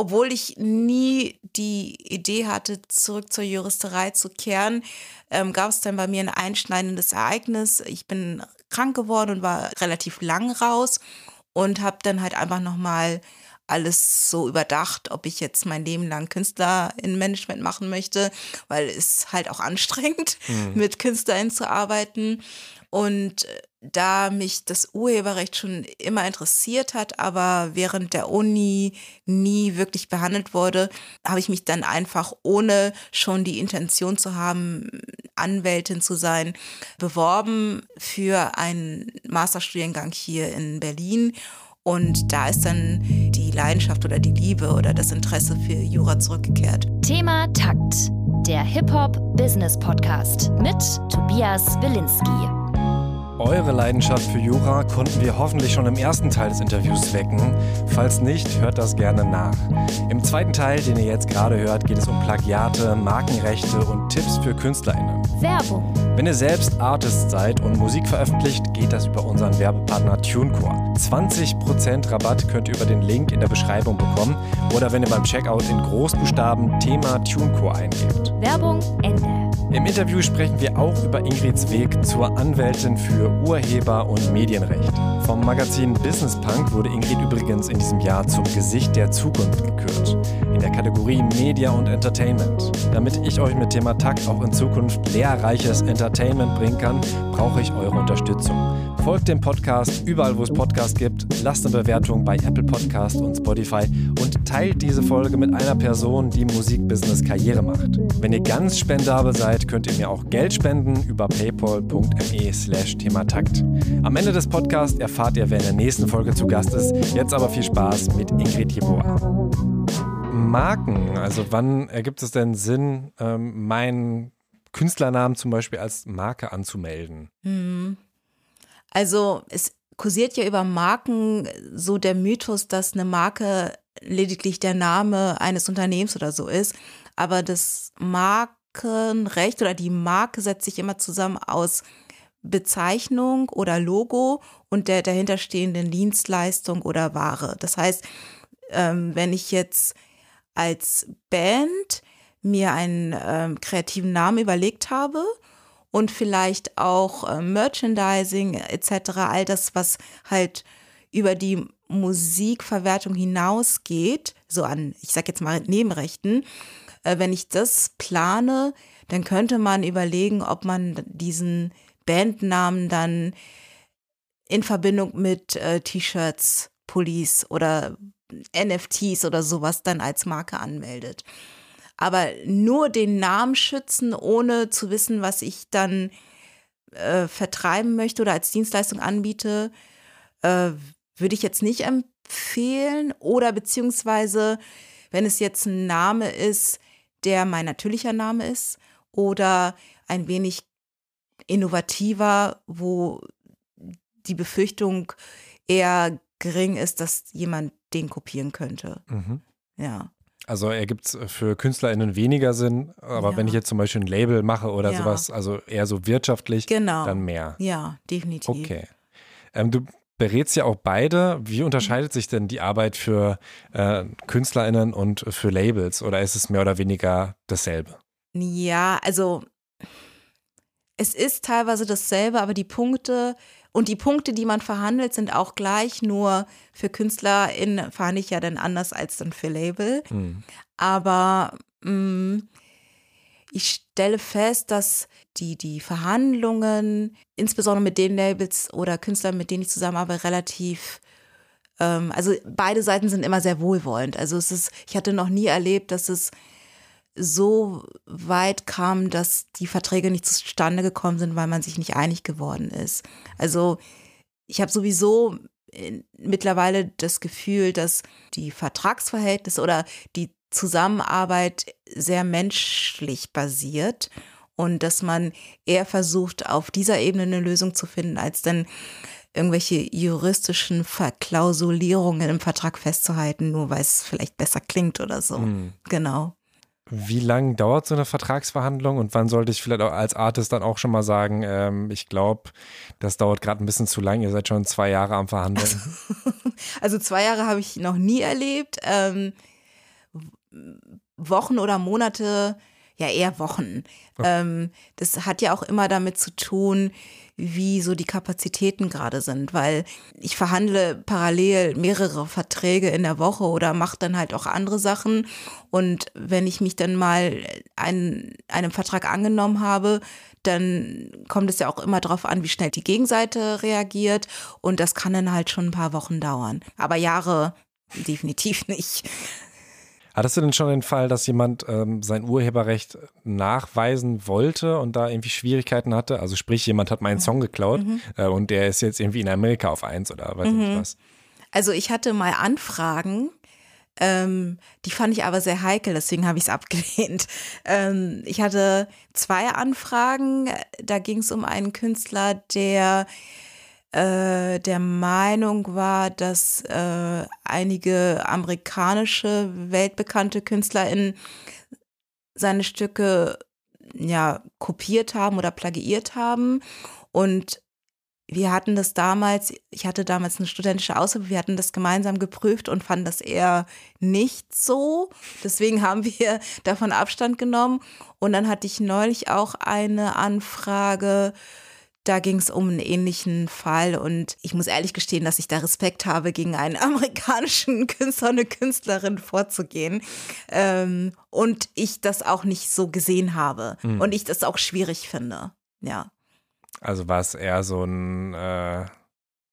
obwohl ich nie die Idee hatte, zurück zur Juristerei zu kehren, ähm, gab es dann bei mir ein einschneidendes Ereignis. Ich bin krank geworden und war relativ lang raus und habe dann halt einfach nochmal alles so überdacht, ob ich jetzt mein Leben lang Künstler in Management machen möchte, weil es halt auch anstrengend, mhm. mit KünstlerInnen zu arbeiten. Und äh, da mich das Urheberrecht schon immer interessiert hat, aber während der Uni nie wirklich behandelt wurde, habe ich mich dann einfach, ohne schon die Intention zu haben, Anwältin zu sein, beworben für einen Masterstudiengang hier in Berlin. Und da ist dann die Leidenschaft oder die Liebe oder das Interesse für Jura zurückgekehrt. Thema Takt, der Hip-Hop-Business-Podcast mit Tobias Wilinski. Eure Leidenschaft für Jura konnten wir hoffentlich schon im ersten Teil des Interviews wecken. Falls nicht, hört das gerne nach. Im zweiten Teil, den ihr jetzt gerade hört, geht es um Plagiate, Markenrechte und Tipps für KünstlerInnen. Werbung. Wenn ihr selbst Artist seid und Musik veröffentlicht, geht das über unseren Werbepartner TuneCore. 20% Rabatt könnt ihr über den Link in der Beschreibung bekommen oder wenn ihr beim Checkout in Großbuchstaben Thema TuneCore eingebt. Werbung Ende. Im Interview sprechen wir auch über Ingrids Weg zur Anwältin für Urheber- und Medienrecht. Vom Magazin Business Punk wurde Ingrid übrigens in diesem Jahr zum Gesicht der Zukunft gekürt, in der Kategorie Media und Entertainment. Damit ich euch mit Thema Takt auch in Zukunft lehrreiches Entertainment bringen kann, brauche ich eure Unterstützung. Folgt dem Podcast überall, wo es Podcasts gibt, lasst eine Bewertung bei Apple Podcast und Spotify und teilt diese Folge mit einer Person, die Musikbusiness Karriere macht. Wenn ihr ganz spendabel seid, könnt ihr mir auch Geld spenden über paypal.me slash thematakt. Am Ende des Podcasts erfahrt ihr, wer in der nächsten Folge zu Gast ist. Jetzt aber viel Spaß mit Ingrid Jeboa. Marken, also wann ergibt es denn Sinn, ähm, meinen Künstlernamen zum Beispiel als Marke anzumelden? Hm. Also es kursiert ja über Marken so der Mythos, dass eine Marke lediglich der Name eines Unternehmens oder so ist. Aber das Markenrecht oder die Marke setzt sich immer zusammen aus Bezeichnung oder Logo und der dahinterstehenden Dienstleistung oder Ware. Das heißt, ähm, wenn ich jetzt als Band mir einen ähm, kreativen Namen überlegt habe und vielleicht auch äh, Merchandising etc., all das, was halt über die Musikverwertung hinausgeht, so an, ich sag jetzt mal Nebenrechten, äh, wenn ich das plane, dann könnte man überlegen, ob man diesen Bandnamen dann in Verbindung mit äh, T-Shirts, Pullis oder NFTs oder sowas dann als Marke anmeldet aber nur den Namen schützen, ohne zu wissen, was ich dann äh, vertreiben möchte oder als Dienstleistung anbiete, äh, würde ich jetzt nicht empfehlen. Oder beziehungsweise, wenn es jetzt ein Name ist, der mein natürlicher Name ist oder ein wenig innovativer, wo die Befürchtung eher gering ist, dass jemand den kopieren könnte. Mhm. Ja. Also ergibt es für KünstlerInnen weniger Sinn, aber ja. wenn ich jetzt zum Beispiel ein Label mache oder ja. sowas, also eher so wirtschaftlich, genau. dann mehr. Ja, definitiv. Okay. Ähm, du berätst ja auch beide. Wie unterscheidet sich denn die Arbeit für äh, KünstlerInnen und für Labels oder ist es mehr oder weniger dasselbe? Ja, also es ist teilweise dasselbe, aber die Punkte und die Punkte, die man verhandelt, sind auch gleich, nur für KünstlerInnen verhandle ich ja dann anders als dann für Label. Mhm. Aber mh, mm, ich stelle fest, dass die, die Verhandlungen, insbesondere mit den Labels oder Künstlern, mit denen ich zusammenarbeite, relativ ähm, also beide Seiten sind immer sehr wohlwollend. Also es ist, ich hatte noch nie erlebt, dass es so weit kam, dass die Verträge nicht zustande gekommen sind, weil man sich nicht einig geworden ist. Also ich habe sowieso mittlerweile das Gefühl, dass die Vertragsverhältnisse oder die Zusammenarbeit sehr menschlich basiert und dass man eher versucht, auf dieser Ebene eine Lösung zu finden, als dann irgendwelche juristischen Verklausulierungen im Vertrag festzuhalten, nur weil es vielleicht besser klingt oder so. Mhm. Genau. Wie lange dauert so eine Vertragsverhandlung und wann sollte ich vielleicht auch als Artist dann auch schon mal sagen, ähm, ich glaube, das dauert gerade ein bisschen zu lang, ihr seid schon zwei Jahre am Verhandeln? Also, also zwei Jahre habe ich noch nie erlebt. Ähm, Wochen oder Monate, ja eher Wochen. Okay. Ähm, das hat ja auch immer damit zu tun, wie so die Kapazitäten gerade sind, weil ich verhandle parallel mehrere Verträge in der Woche oder mache dann halt auch andere Sachen. Und wenn ich mich dann mal einen, einem Vertrag angenommen habe, dann kommt es ja auch immer darauf an, wie schnell die Gegenseite reagiert. Und das kann dann halt schon ein paar Wochen dauern. Aber Jahre definitiv nicht. Hattest du denn schon den Fall, dass jemand ähm, sein Urheberrecht nachweisen wollte und da irgendwie Schwierigkeiten hatte? Also sprich, jemand hat meinen Song geklaut mhm. äh, und der ist jetzt irgendwie in Amerika auf eins oder weiß mhm. nicht was. Also ich hatte mal Anfragen, ähm, die fand ich aber sehr heikel, deswegen habe ich es abgelehnt. Ähm, ich hatte zwei Anfragen, da ging es um einen Künstler, der äh, der Meinung war, dass äh, einige amerikanische weltbekannte KünstlerInnen seine Stücke ja kopiert haben oder plagiiert haben. Und wir hatten das damals, ich hatte damals eine studentische Aushilfe, wir hatten das gemeinsam geprüft und fanden das eher nicht so. Deswegen haben wir davon Abstand genommen. Und dann hatte ich neulich auch eine Anfrage da ging es um einen ähnlichen Fall und ich muss ehrlich gestehen, dass ich da Respekt habe, gegen einen amerikanischen Künstler, eine Künstlerin vorzugehen. Ähm, und ich das auch nicht so gesehen habe mhm. und ich das auch schwierig finde. Ja. Also war es eher so ein äh,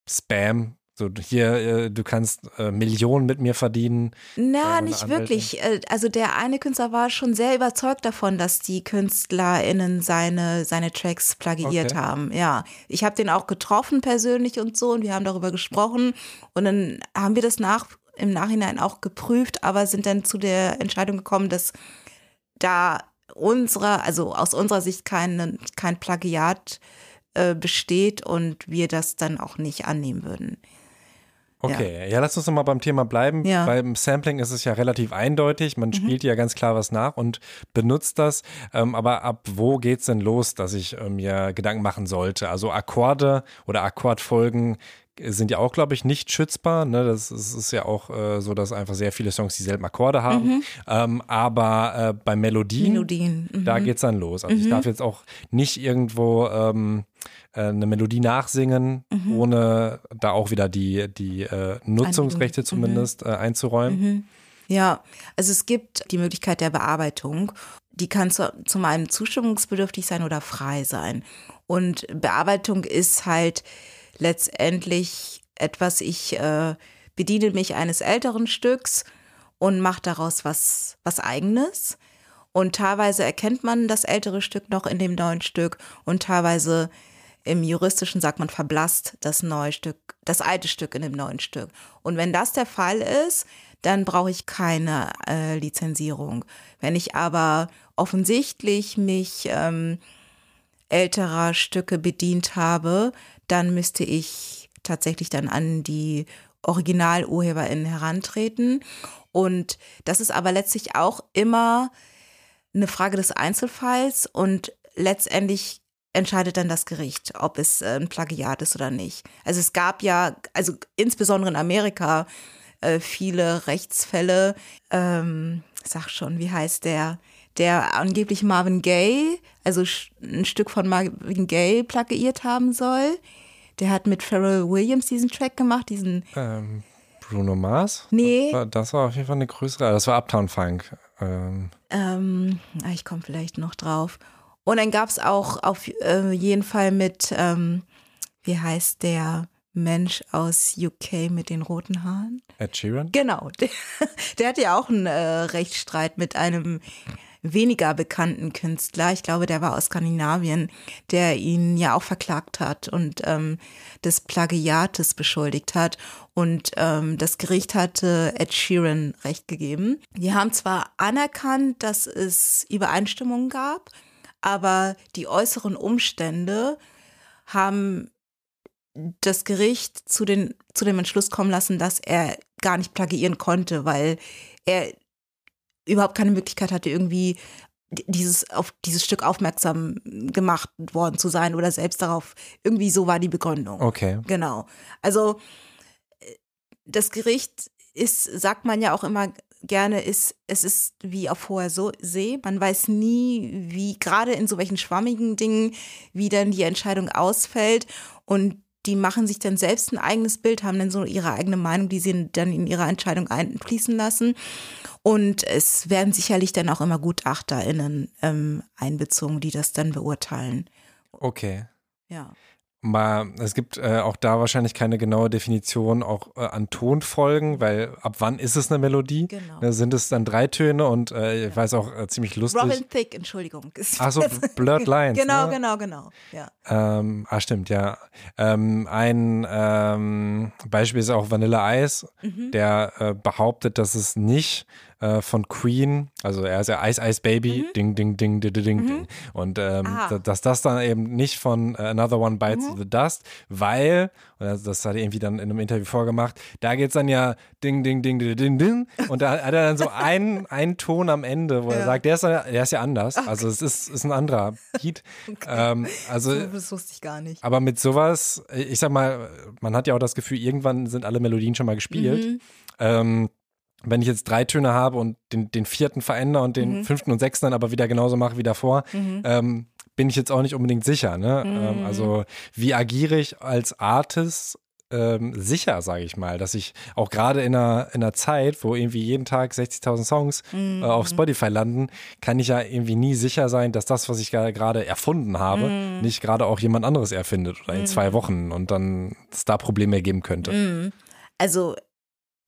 Spam so, hier, äh, du kannst äh, Millionen mit mir verdienen. Na, äh, nicht Anwältin. wirklich. Also der eine Künstler war schon sehr überzeugt davon, dass die KünstlerInnen seine, seine Tracks plagiiert okay. haben. Ja. Ich habe den auch getroffen persönlich und so und wir haben darüber gesprochen. Und dann haben wir das nach, im Nachhinein auch geprüft, aber sind dann zu der Entscheidung gekommen, dass da unserer, also aus unserer Sicht kein, kein Plagiat äh, besteht und wir das dann auch nicht annehmen würden. Okay, ja. ja, lass uns nochmal beim Thema bleiben. Ja. Beim Sampling ist es ja relativ eindeutig. Man mhm. spielt ja ganz klar was nach und benutzt das. Ähm, aber ab wo geht's denn los, dass ich äh, mir Gedanken machen sollte? Also Akkorde oder Akkordfolgen sind ja auch, glaube ich, nicht schützbar. Ne? Das, ist, ist ja auch äh, so, dass einfach sehr viele Songs dieselben Akkorde haben. Mhm. Ähm, aber äh, bei Melodien, Melodien. Mhm. da geht's dann los. Also mhm. ich darf jetzt auch nicht irgendwo ähm, äh, eine Melodie nachsingen, mhm. ohne da auch wieder die, die äh, Nutzungsrechte zumindest äh, einzuräumen. Mhm. Ja, also es gibt die Möglichkeit der Bearbeitung. Die kann zu, zum einen zustimmungsbedürftig sein oder frei sein. Und Bearbeitung ist halt letztendlich etwas, ich äh, bediene mich eines älteren Stücks und mache daraus was, was eigenes. Und teilweise erkennt man das ältere Stück noch in dem neuen Stück und teilweise im juristischen sagt man verblasst das neue Stück, das alte Stück in dem neuen Stück. Und wenn das der Fall ist, dann brauche ich keine äh, Lizenzierung. Wenn ich aber offensichtlich mich ähm, älterer Stücke bedient habe, dann müsste ich tatsächlich dann an die Original-UrheberInnen herantreten. Und das ist aber letztlich auch immer eine Frage des Einzelfalls und letztendlich entscheidet dann das Gericht, ob es äh, ein Plagiat ist oder nicht. Also es gab ja, also insbesondere in Amerika, äh, viele Rechtsfälle, ähm, sag schon, wie heißt der, der angeblich Marvin Gaye, also ein Stück von Marvin Gaye plagiiert haben soll. Der hat mit Pharrell Williams diesen Track gemacht, diesen. Ähm, Bruno Mars? Nee. Das war, das war, auf jeden Fall eine größere, das war Uptown Funk. Ähm, ähm ah, ich komme vielleicht noch drauf. Und dann gab es auch auf äh, jeden Fall mit, ähm, wie heißt der Mensch aus UK mit den roten Haaren? Ed Sheeran? Genau. Der, der hatte ja auch einen äh, Rechtsstreit mit einem weniger bekannten Künstler, ich glaube, der war aus Skandinavien, der ihn ja auch verklagt hat und ähm, des Plagiates beschuldigt hat. Und ähm, das Gericht hatte Ed Sheeran recht gegeben. Die haben zwar anerkannt, dass es Übereinstimmungen gab, aber die äußeren Umstände haben das Gericht zu, den, zu dem Entschluss kommen lassen, dass er gar nicht plagiieren konnte, weil er überhaupt keine Möglichkeit hatte, irgendwie dieses auf dieses Stück aufmerksam gemacht worden zu sein oder selbst darauf irgendwie so war die Begründung. Okay. Genau. Also das Gericht ist, sagt man ja auch immer, gerne ist, es ist wie auf hoher so See. Man weiß nie, wie gerade in so welchen schwammigen Dingen, wie dann die Entscheidung ausfällt. Und die machen sich dann selbst ein eigenes Bild, haben dann so ihre eigene Meinung, die sie dann in ihre Entscheidung einfließen lassen. Und es werden sicherlich dann auch immer GutachterInnen ähm, einbezogen, die das dann beurteilen. Okay. Ja. Mal, es gibt äh, auch da wahrscheinlich keine genaue Definition auch äh, an Tonfolgen, weil ab wann ist es eine Melodie? Genau. Ne, sind es dann drei Töne und äh, ich weiß auch äh, ziemlich lustig. Robin Thicke, Entschuldigung. ist- Ach so, Blurred Lines. Genau, ne? genau, genau. Ja. Ähm, ah, stimmt, ja. Ähm, ein ähm, Beispiel ist auch Vanilla Ice, Mhm. der äh, behauptet, dass es nicht äh, von Queen, also er ist ja Ice Ice Baby, ding, ding, ding, ding, ding, ding. Und ähm, Mhm. Da- dass das dann eben nicht von Another One Bites Mhm. the Dust, weil, das, hat er irgendwie dann in einem Interview vorgemacht, da geht's dann ja ding, ding, ding, ding, ding, ding. Und da hat er dann so einen, einen Ton am Ende, wo er Ja. sagt, der ist, ja- der ist ja anders. Also es ist, ist ein anderer Beat. Ähm, also Das wusste ich gar nicht. aber mit sowas, ich sag mal, man hat ja auch das Gefühl, irgendwann sind alle Melodien schon mal gespielt. Mhm. Ähm, wenn ich jetzt drei Töne habe und den, den vierten verändere und Mhm. den fünften und sechsten dann aber wieder genauso mache wie davor, ähm, bin ich jetzt auch nicht unbedingt sicher. Ne? Mhm. Ähm, also wie agiere ich als Artist ähm, sicher, sage ich mal, dass ich auch gerade in einer, in einer Zeit, wo irgendwie jeden Tag 60.000 Songs Mhm. äh, auf Spotify landen, kann ich ja irgendwie nie sicher sein, dass das, was ich gerade erfunden habe, Mhm. nicht gerade auch jemand anderes erfindet oder in zwei Wochen und dann es da Probleme geben könnte. Mhm. Also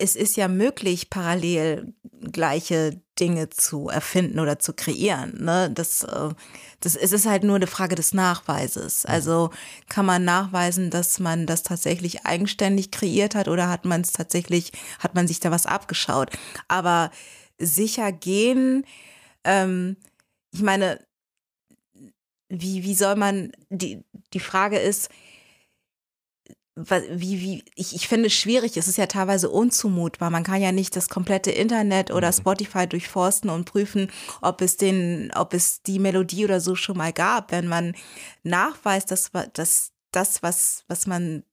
es ist ja möglich, parallel gleiche Dinge zu erfinden oder zu kreieren. Ne? Das, äh, das es ist halt nur eine Frage des Nachweises. Also kann man nachweisen, dass man das tatsächlich eigenständig kreiert hat oder hat man es tatsächlich, hat man sich da was abgeschaut? Aber sicher gehen, ähm, ich meine, wie, wie soll man, die, die Frage ist, wie, wie, ich, ich finde es schwierig, es ist ja teilweise unzumutbar. Man kann ja nicht das komplette Internet oder Spotify durchforsten und prüfen, ob es den, ob es die Melodie oder so schon mal gab. Wenn man nachweist, dass, dass das, was, was man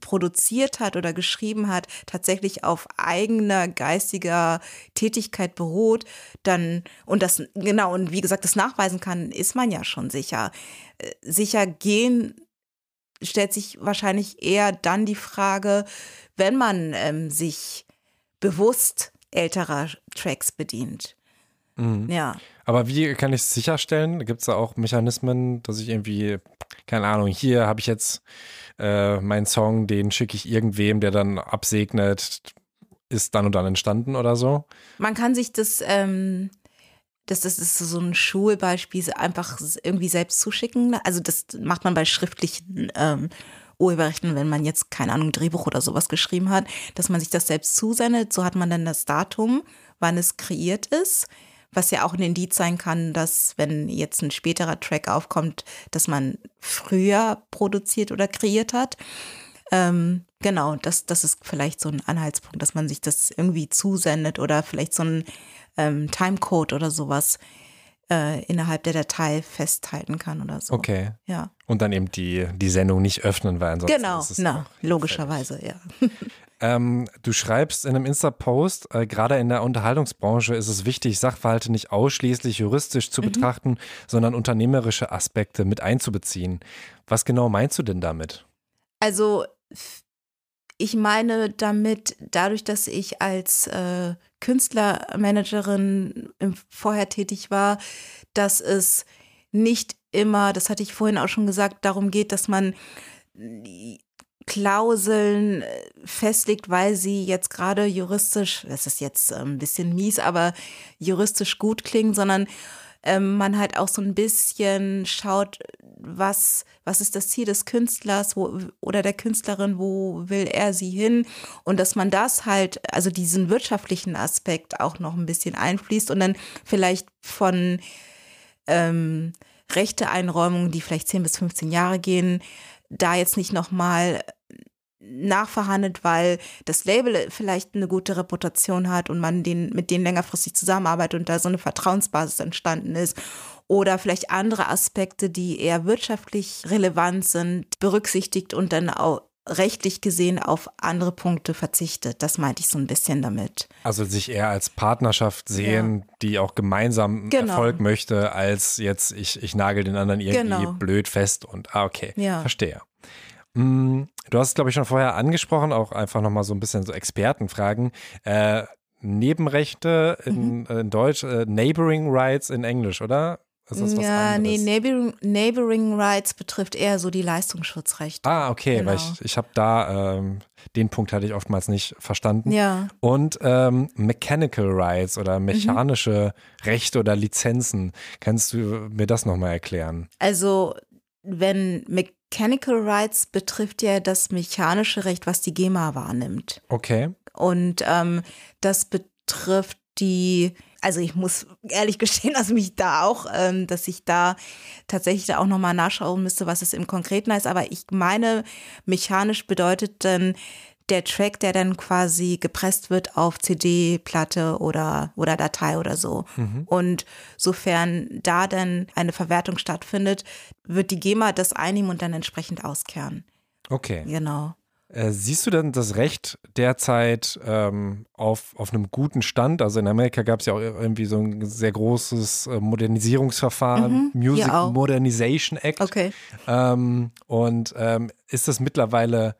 produziert hat oder geschrieben hat, tatsächlich auf eigener geistiger Tätigkeit beruht, dann, und das, genau, und wie gesagt, das nachweisen kann, ist man ja schon sicher. Äh, Sicher gehen stellt sich wahrscheinlich eher dann die Frage, wenn man ähm, sich bewusst älterer Tracks bedient. Mhm. Ja. Aber wie kann ich es sicherstellen? Gibt es da auch Mechanismen, dass ich irgendwie, keine Ahnung, hier habe ich jetzt äh, meinen Song, den schicke ich irgendwem, der dann absegnet, ist dann und dann entstanden oder so? Man kann sich das, ähm, das, das ist so ein Schulbeispiel, einfach irgendwie selbst zuschicken. Also das macht man bei schriftlichen ähm, Urheberrechten, wenn man jetzt, keine Ahnung, Drehbuch oder sowas geschrieben hat, dass man sich das selbst zusendet. So hat man dann das Datum, wann es kreiert ist. Was ja auch ein Indiz sein kann, dass wenn jetzt ein späterer Track aufkommt, dass man früher produziert oder kreiert hat. Ähm, genau, das, das ist vielleicht so ein Anhaltspunkt, dass man sich das irgendwie zusendet oder vielleicht so ein ähm, Timecode oder sowas äh, innerhalb der Datei festhalten kann oder so. Okay. Ja, Und dann eben die, die Sendung nicht öffnen, weil ansonsten genau, ist es na, logischerweise, ja. Ähm, du schreibst in einem Insta-Post, äh, gerade in der Unterhaltungsbranche ist es wichtig, Sachverhalte nicht ausschließlich juristisch Mhm. zu betrachten, sondern unternehmerische Aspekte mit einzubeziehen. Was genau meinst du denn damit? Also ich meine damit, dadurch, dass ich als äh, Künstlermanagerin vorher tätig war, dass es nicht immer, das hatte ich vorhin auch schon gesagt, darum geht, dass man Klauseln äh, festlegt, weil sie jetzt gerade juristisch, das ist jetzt äh, ein bisschen mies, aber juristisch gut klingen, sondern ähm, man halt auch so ein bisschen schaut, was, was ist das Ziel des Künstlers wo, oder der Künstlerin, wo will er sie hin? Und dass man das halt, also diesen wirtschaftlichen Aspekt auch noch ein bisschen einfließt und dann vielleicht von ähm, Rechteeinräumungen, die vielleicht 10 bis 15 Jahre gehen, da jetzt nicht nochmal nachverhandelt, weil das Label vielleicht eine gute Reputation hat und man den, mit denen längerfristig zusammenarbeitet und da so eine Vertrauensbasis entstanden ist. Oder vielleicht andere Aspekte, die eher wirtschaftlich relevant sind, berücksichtigt und dann auch rechtlich gesehen auf andere Punkte verzichtet. Das meinte ich so ein bisschen damit. Also sich eher als Partnerschaft sehen, ja. die auch gemeinsam genau. Erfolg möchte, als jetzt ich, ich nagel den anderen irgendwie genau. blöd fest und ah, okay, ja. verstehe. Mm, du hast es, glaube ich, schon vorher angesprochen, auch einfach nochmal so ein bisschen so Expertenfragen. Äh, Nebenrechte in, mhm. in Deutsch, äh, Neighboring Rights in Englisch, oder? Ja, nee, Neighboring, Neighboring Rights betrifft eher so die Leistungsschutzrechte. Ah, okay, genau. weil ich, ich habe da, ähm, den Punkt hatte ich oftmals nicht verstanden. Ja. Und ähm, Mechanical Rights oder mhm. mechanische mhm. Rechte oder Lizenzen. Kannst du mir das nochmal erklären? Also, wenn Mechanical Rights betrifft ja das mechanische Recht, was die GEMA wahrnimmt. Okay. Und ähm, das betrifft die also ich muss ehrlich gestehen, dass mich da auch, ähm, dass ich da tatsächlich da auch nochmal nachschauen müsste, was es im Konkreten heißt. Aber ich meine, mechanisch bedeutet dann der Track, der dann quasi gepresst wird auf CD-Platte oder, oder Datei oder so. Mhm. Und sofern da dann eine Verwertung stattfindet, wird die GEMA das einnehmen und dann entsprechend auskehren. Okay. Genau. Äh, siehst du denn das Recht derzeit ähm, auf, auf einem guten Stand? Also in Amerika gab es ja auch irgendwie so ein sehr großes äh, Modernisierungsverfahren, mhm, Music Modernization Act. Okay. Ähm, und ähm, ist das mittlerweile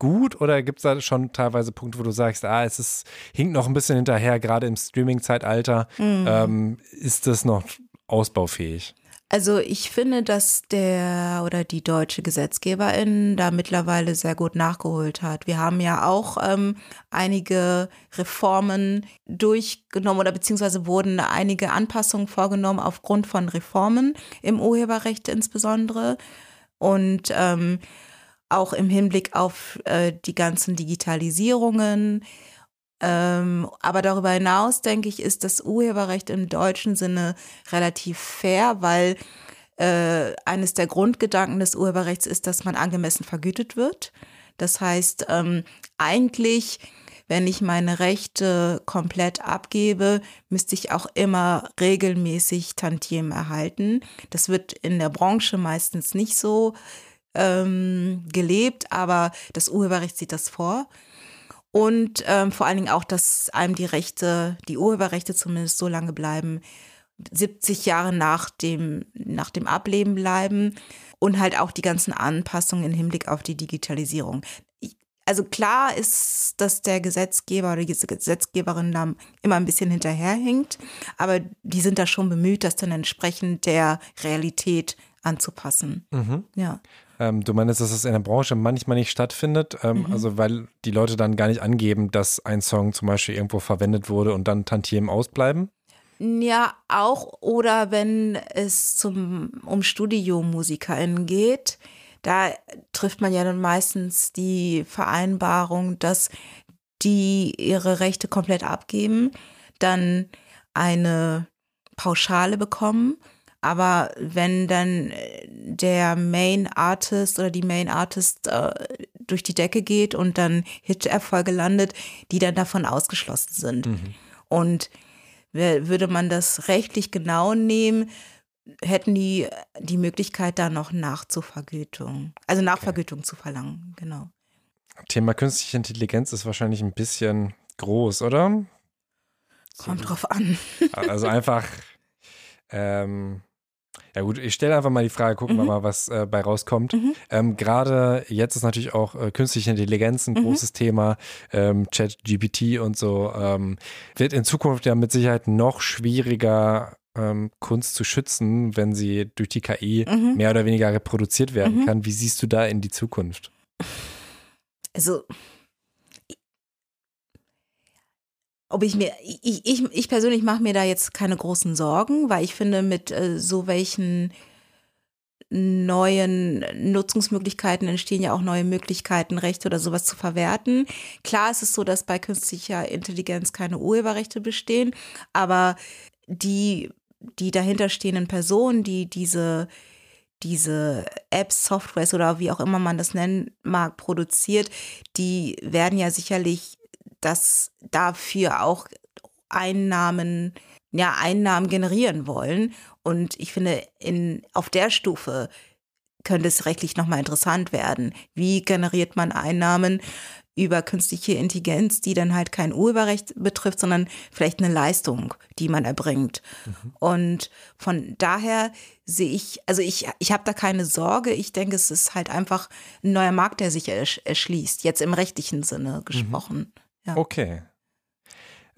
gut oder gibt es da schon teilweise Punkte, wo du sagst, ah, es ist, hinkt noch ein bisschen hinterher, gerade im Streaming-Zeitalter, mhm. Ähm, ist das noch ausbaufähig? Also ich finde, dass der oder die deutsche Gesetzgeberin da mittlerweile sehr gut nachgeholt hat. Wir haben ja auch ähm, einige Reformen durchgenommen oder beziehungsweise wurden einige Anpassungen vorgenommen aufgrund von Reformen im Urheberrecht insbesondere und ähm, auch im Hinblick auf äh, die ganzen Digitalisierungen ähm, aber darüber hinaus, denke ich, ist das Urheberrecht im deutschen Sinne relativ fair, weil äh, eines der Grundgedanken des Urheberrechts ist, dass man angemessen vergütet wird. Das heißt, ähm, eigentlich, wenn ich meine Rechte komplett abgebe, müsste ich auch immer regelmäßig Tantiemen erhalten. Das wird in der Branche meistens nicht so ähm, gelebt, aber das Urheberrecht sieht das vor. Und ähm, vor allen Dingen auch, dass einem die Rechte, die Urheberrechte zumindest so lange bleiben, 70 Jahre nach dem, nach dem Ableben bleiben und halt auch die ganzen Anpassungen im Hinblick auf die Digitalisierung. also klar ist, dass der Gesetzgeber oder die Gesetzgeberin da immer ein bisschen hinterherhinkt, aber die sind da schon bemüht, das dann entsprechend der Realität anzupassen. Mhm. Ja. Ähm, du meinst, dass es in der Branche manchmal nicht stattfindet, ähm, mhm. also weil die Leute dann gar nicht angeben, dass ein Song zum Beispiel irgendwo verwendet wurde und dann Tantiemen ausbleiben? Ja, auch oder wenn es zum, um StudiomusikerInnen geht, da trifft man ja dann meistens die Vereinbarung, dass die ihre Rechte komplett abgeben, dann eine Pauschale bekommen aber wenn dann äh, der Main Artist oder die Main Artist äh, durch die Decke geht und dann Hit-Erfolge landet, die dann davon ausgeschlossen sind. Mhm. Und würde man das rechtlich genau nehmen, hätten die die Möglichkeit, da noch Nachzuvergütung, also Nachvergütung okay. zu verlangen, genau. Thema künstliche Intelligenz ist wahrscheinlich ein bisschen groß, oder? Kommt drauf an. Also einfach ähm, ja gut, ich stelle einfach mal die Frage, gucken mhm. wir mal, was äh, bei rauskommt. Mhm. Ähm, Gerade jetzt ist natürlich auch äh, künstliche Intelligenz ein mhm. großes Thema, ähm, Chat GPT und so. Ähm, wird in Zukunft ja mit Sicherheit noch schwieriger ähm, Kunst zu schützen, wenn sie durch die KI mhm. mehr oder weniger reproduziert werden mhm. kann. Wie siehst du da in die Zukunft? Also ob ich mir, ich, ich, ich persönlich mache mir da jetzt keine großen Sorgen, weil ich finde, mit äh, so welchen neuen Nutzungsmöglichkeiten entstehen ja auch neue Möglichkeiten, Rechte oder sowas zu verwerten. Klar ist es so, dass bei künstlicher Intelligenz keine Urheberrechte bestehen, aber die, die dahinterstehenden Personen, die diese, diese Apps, Softwares oder wie auch immer man das nennen mag, produziert, die werden ja sicherlich das dafür auch Einnahmen, ja, Einnahmen generieren wollen. Und ich finde, in, auf der Stufe könnte es rechtlich nochmal interessant werden. Wie generiert man Einnahmen über künstliche Intelligenz, die dann halt kein Urheberrecht betrifft, sondern vielleicht eine Leistung, die man erbringt. Mhm. Und von daher sehe ich, also ich, ich habe da keine Sorge. Ich denke, es ist halt einfach ein neuer Markt, der sich erschließt, jetzt im rechtlichen Sinne mhm. gesprochen. Mhm. Ja. Okay,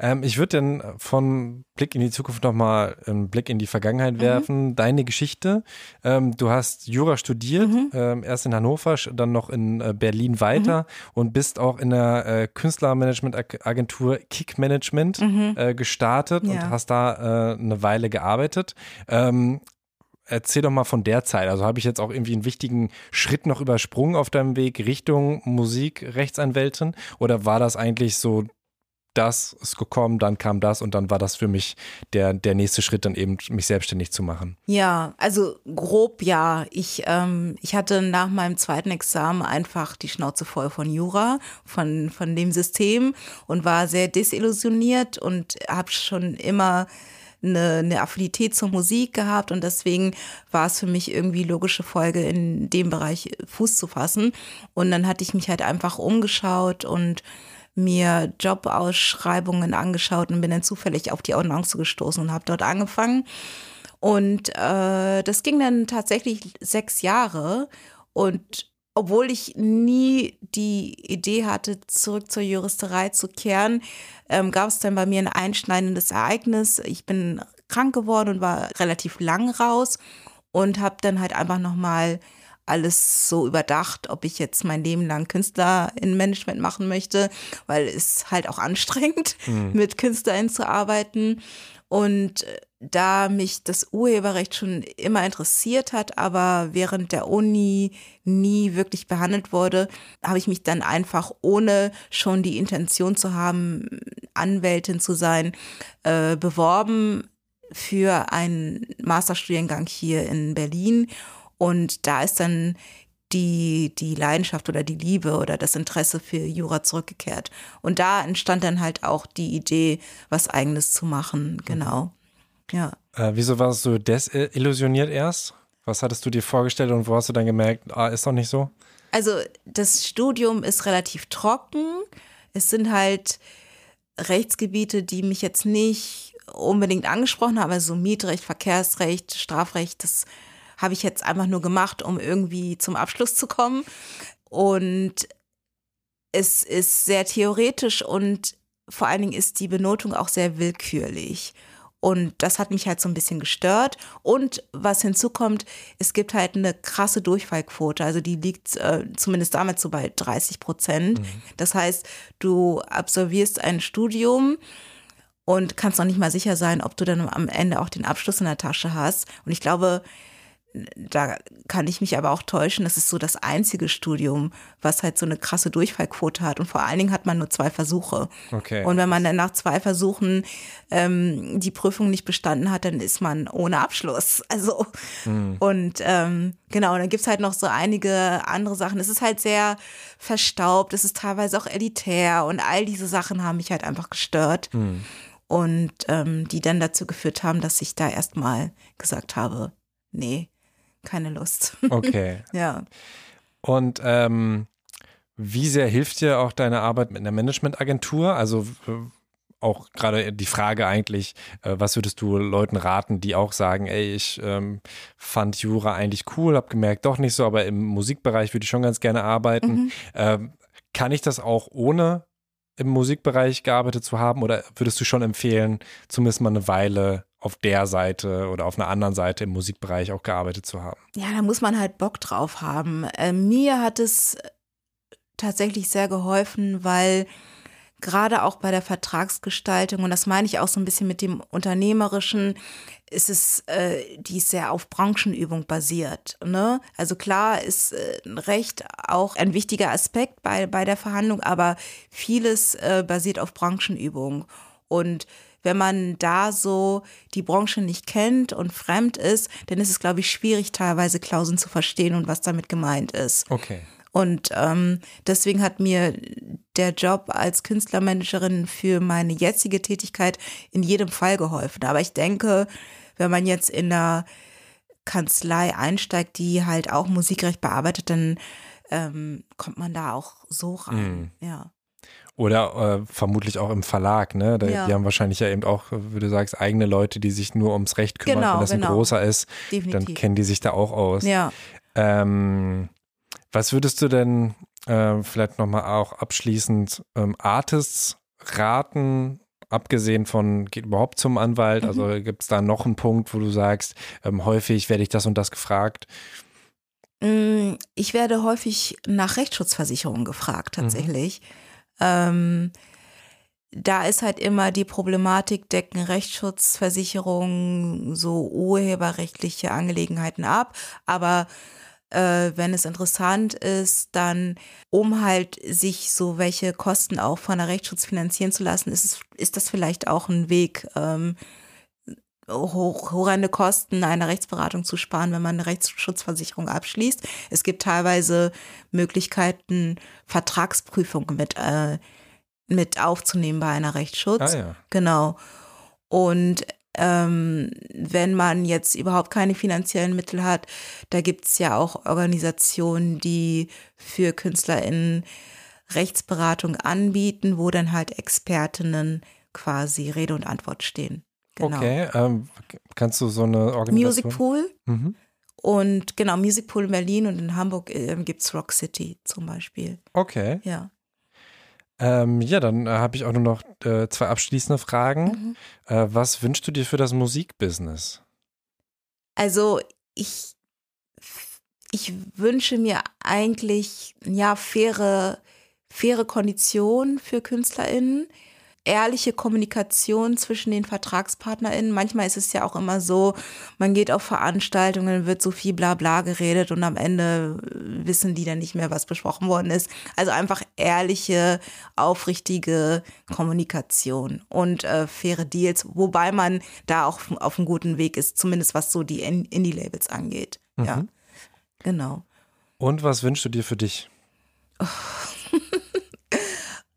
ähm, ich würde dann von Blick in die Zukunft nochmal einen Blick in die Vergangenheit mhm. werfen. Deine Geschichte. Ähm, du hast Jura studiert, mhm. ähm, erst in Hannover, dann noch in äh, Berlin weiter mhm. und bist auch in der äh, Künstlermanagement-Agentur Kick Management mhm. äh, gestartet ja. und hast da äh, eine Weile gearbeitet. Erzähl doch mal von der Zeit. Also habe ich jetzt auch irgendwie einen wichtigen Schritt noch übersprungen auf deinem Weg Richtung Musikrechtsanwältin oder war das eigentlich so das ist gekommen, dann kam das und dann war das für mich der, der nächste Schritt, dann eben mich selbstständig zu machen. Ja, also grob ja. Ich, ähm, ich hatte nach meinem zweiten Examen einfach die Schnauze voll von Jura, von, von dem System und war sehr desillusioniert und habe schon immer eine, eine Affinität zur Musik gehabt und deswegen war es für mich irgendwie logische Folge, in dem Bereich Fuß zu fassen. Und dann hatte ich mich halt einfach umgeschaut und mir Jobausschreibungen angeschaut und bin dann zufällig auf die Annonce gestoßen und habe dort angefangen. Und äh, das ging dann tatsächlich sechs Jahre. Und obwohl ich nie die Idee hatte, zurück zur Juristerei zu kehren, ähm, gab es dann bei mir ein einschneidendes Ereignis. Ich bin krank geworden und war relativ lang raus und habe dann halt einfach nochmal mal alles so überdacht, ob ich jetzt mein Leben lang Künstler in Management machen möchte, weil es halt auch anstrengend, mhm. mit Künstlern zu arbeiten. Und äh, da mich das Urheberrecht schon immer interessiert hat, aber während der Uni nie wirklich behandelt wurde, habe ich mich dann einfach, ohne schon die Intention zu haben, Anwältin zu sein, äh, beworben für einen Masterstudiengang hier in Berlin. Und da ist dann die, die Leidenschaft oder die Liebe oder das Interesse für Jura zurückgekehrt. Und da entstand dann halt auch die Idee, was eigenes zu machen. Genau. Ja. Äh, wieso warst du desillusioniert erst? Was hattest du dir vorgestellt und wo hast du dann gemerkt, ah, ist doch nicht so? Also das Studium ist relativ trocken. Es sind halt Rechtsgebiete, die mich jetzt nicht unbedingt angesprochen haben, also Mietrecht, Verkehrsrecht, Strafrecht, das habe ich jetzt einfach nur gemacht, um irgendwie zum Abschluss zu kommen. Und es ist sehr theoretisch und vor allen Dingen ist die Benotung auch sehr willkürlich. Und das hat mich halt so ein bisschen gestört. Und was hinzukommt, es gibt halt eine krasse Durchfallquote. Also die liegt äh, zumindest damals so bei 30 Prozent. Mhm. Das heißt, du absolvierst ein Studium und kannst noch nicht mal sicher sein, ob du dann am Ende auch den Abschluss in der Tasche hast. Und ich glaube, da kann ich mich aber auch täuschen, das ist so das einzige Studium, was halt so eine krasse Durchfallquote hat. Und vor allen Dingen hat man nur zwei Versuche. Okay. Und wenn man dann nach zwei Versuchen ähm, die Prüfung nicht bestanden hat, dann ist man ohne Abschluss. Also mhm. und ähm, genau, und dann gibt's halt noch so einige andere Sachen. Es ist halt sehr verstaubt, es ist teilweise auch elitär und all diese Sachen haben mich halt einfach gestört. Mhm. Und ähm, die dann dazu geführt haben, dass ich da erstmal gesagt habe, nee, keine Lust. Okay. ja. Und ähm, wie sehr hilft dir auch deine Arbeit mit einer Managementagentur? Also auch gerade die Frage eigentlich, äh, was würdest du Leuten raten, die auch sagen, ey, ich ähm, fand Jura eigentlich cool, habe gemerkt, doch nicht so, aber im Musikbereich würde ich schon ganz gerne arbeiten. Mhm. Ähm, kann ich das auch ohne im Musikbereich gearbeitet zu haben oder würdest du schon empfehlen, zumindest mal eine Weile auf der Seite oder auf einer anderen Seite im Musikbereich auch gearbeitet zu haben? Ja, da muss man halt Bock drauf haben. Äh, mir hat es tatsächlich sehr geholfen, weil gerade auch bei der Vertragsgestaltung, und das meine ich auch so ein bisschen mit dem Unternehmerischen, ist es, äh, die ist sehr auf Branchenübung basiert. Ne? Also klar ist äh, Recht auch ein wichtiger Aspekt bei, bei der Verhandlung, aber vieles äh, basiert auf Branchenübung. Und wenn man da so die Branche nicht kennt und fremd ist, dann ist es, glaube ich, schwierig, teilweise Klauseln zu verstehen und was damit gemeint ist. Okay. Und ähm, deswegen hat mir der Job als Künstlermanagerin für meine jetzige Tätigkeit in jedem Fall geholfen. Aber ich denke, wenn man jetzt in einer Kanzlei einsteigt, die halt auch Musikrecht bearbeitet, dann ähm, kommt man da auch so rein. Mhm. Ja. Oder äh, vermutlich auch im Verlag, ne? Da, Ja. Die haben wahrscheinlich ja eben auch, wie du sagst, eigene Leute, die sich nur ums Recht kümmern. Genau, Wenn das ein genau. großer ist, dann Definitiv. kennen die sich da auch aus. Ja. Ähm, was würdest du denn äh, vielleicht nochmal auch abschließend ähm, Artists raten, abgesehen von geht überhaupt zum Anwalt? Mhm. Also gibt es da noch einen Punkt, wo du sagst, ähm, häufig werde ich das und das gefragt? Mm, Ich werde häufig nach Rechtsschutzversicherungen gefragt, tatsächlich. Ähm, da ist halt immer die Problematik, decken Rechtsschutzversicherungen so urheberrechtliche Angelegenheiten ab. Aber äh, wenn es interessant ist, dann, um halt sich so welche Kosten auch von der Rechtsschutz finanzieren zu lassen, ist, es, ist das vielleicht auch ein Weg, ähm, horrende Kosten einer Rechtsberatung zu sparen, wenn man eine Rechtsschutzversicherung abschließt. Es gibt teilweise Möglichkeiten, Vertragsprüfungen mit, äh, mit aufzunehmen bei einer Rechtsschutz. Ah ja. Genau. Und ähm, wenn man jetzt überhaupt keine finanziellen Mittel hat, da gibt es ja auch Organisationen, die für KünstlerInnen Rechtsberatung anbieten, wo dann halt Expertinnen quasi Rede und Antwort stehen. Genau. Okay, ähm, kannst du so eine Organisation? Music Pool Mhm. und genau, Music Pool in Berlin und in Hamburg ähm, gibt es Rock City zum Beispiel. Okay. Ja. Ähm, ja, dann äh, habe ich auch nur noch äh, zwei abschließende Fragen. Mhm. Äh, was wünschst du dir für das Musikbusiness? Also ich, ich wünsche mir eigentlich ja faire, faire Konditionen für KünstlerInnen, ehrliche Kommunikation zwischen den VertragspartnerInnen. Manchmal ist es ja auch immer so, man geht auf Veranstaltungen, wird so viel Blabla geredet und am Ende wissen die dann nicht mehr, was besprochen worden ist. Also einfach ehrliche, aufrichtige Kommunikation und äh, faire Deals, wobei man da auch auf einem guten Weg ist, zumindest was so die In- Indie-Labels angeht. Ja, Mhm. genau. Und was wünschst du dir für dich?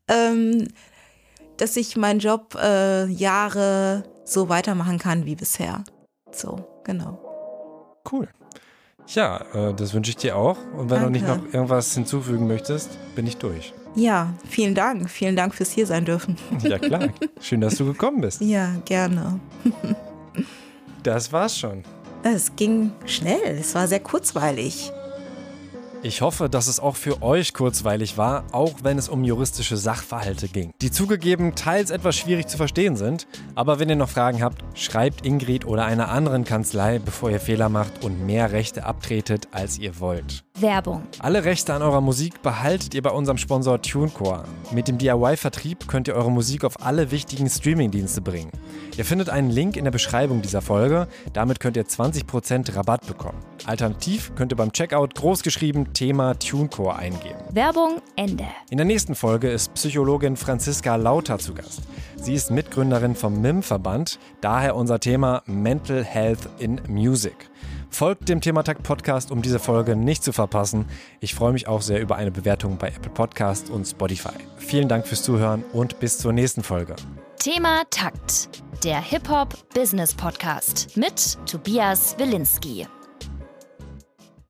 ähm, dass ich meinen Job äh, Jahre so weitermachen kann wie bisher. So, genau. Cool. Ja, äh, das wünsche ich dir auch. Und wenn du nicht Danke. noch irgendwas hinzufügen möchtest, bin ich durch. Ja, vielen Dank. Vielen Dank fürs hier sein dürfen. Ja, klar. Schön, dass du gekommen bist. Ja, gerne. Das war's schon. Es ging schnell. Es war sehr kurzweilig. Ich hoffe, dass es auch für euch kurzweilig war, auch wenn es um juristische Sachverhalte ging, die zugegeben teils etwas schwierig zu verstehen sind. Aber wenn ihr noch Fragen habt, schreibt Ingrid oder einer anderen Kanzlei, bevor ihr Fehler macht und mehr Rechte abtretet, als ihr wollt. Werbung. Alle Rechte an eurer Musik behaltet ihr bei unserem Sponsor TuneCore. Mit dem DIY-Vertrieb könnt ihr eure Musik auf alle wichtigen Streamingdienste bringen. Ihr findet einen Link in der Beschreibung dieser Folge. Damit könnt ihr 20% Rabatt bekommen. Alternativ könnt ihr beim Checkout großgeschrieben Thema TuneCore eingeben. Werbung Ende. In der nächsten Folge ist Psychologin Franziska Lauter zu Gast. Sie ist Mitgründerin vom MIM-Verband, daher unser Thema Mental Health in Music. Folgt dem Thematakt Podcast, um diese Folge nicht zu verpassen. Ich freue mich auch sehr über eine Bewertung bei Apple Podcast und Spotify. Vielen Dank fürs Zuhören und bis zur nächsten Folge. Thema Takt. Der Hip-Hop Business Podcast mit Tobias Wilinski.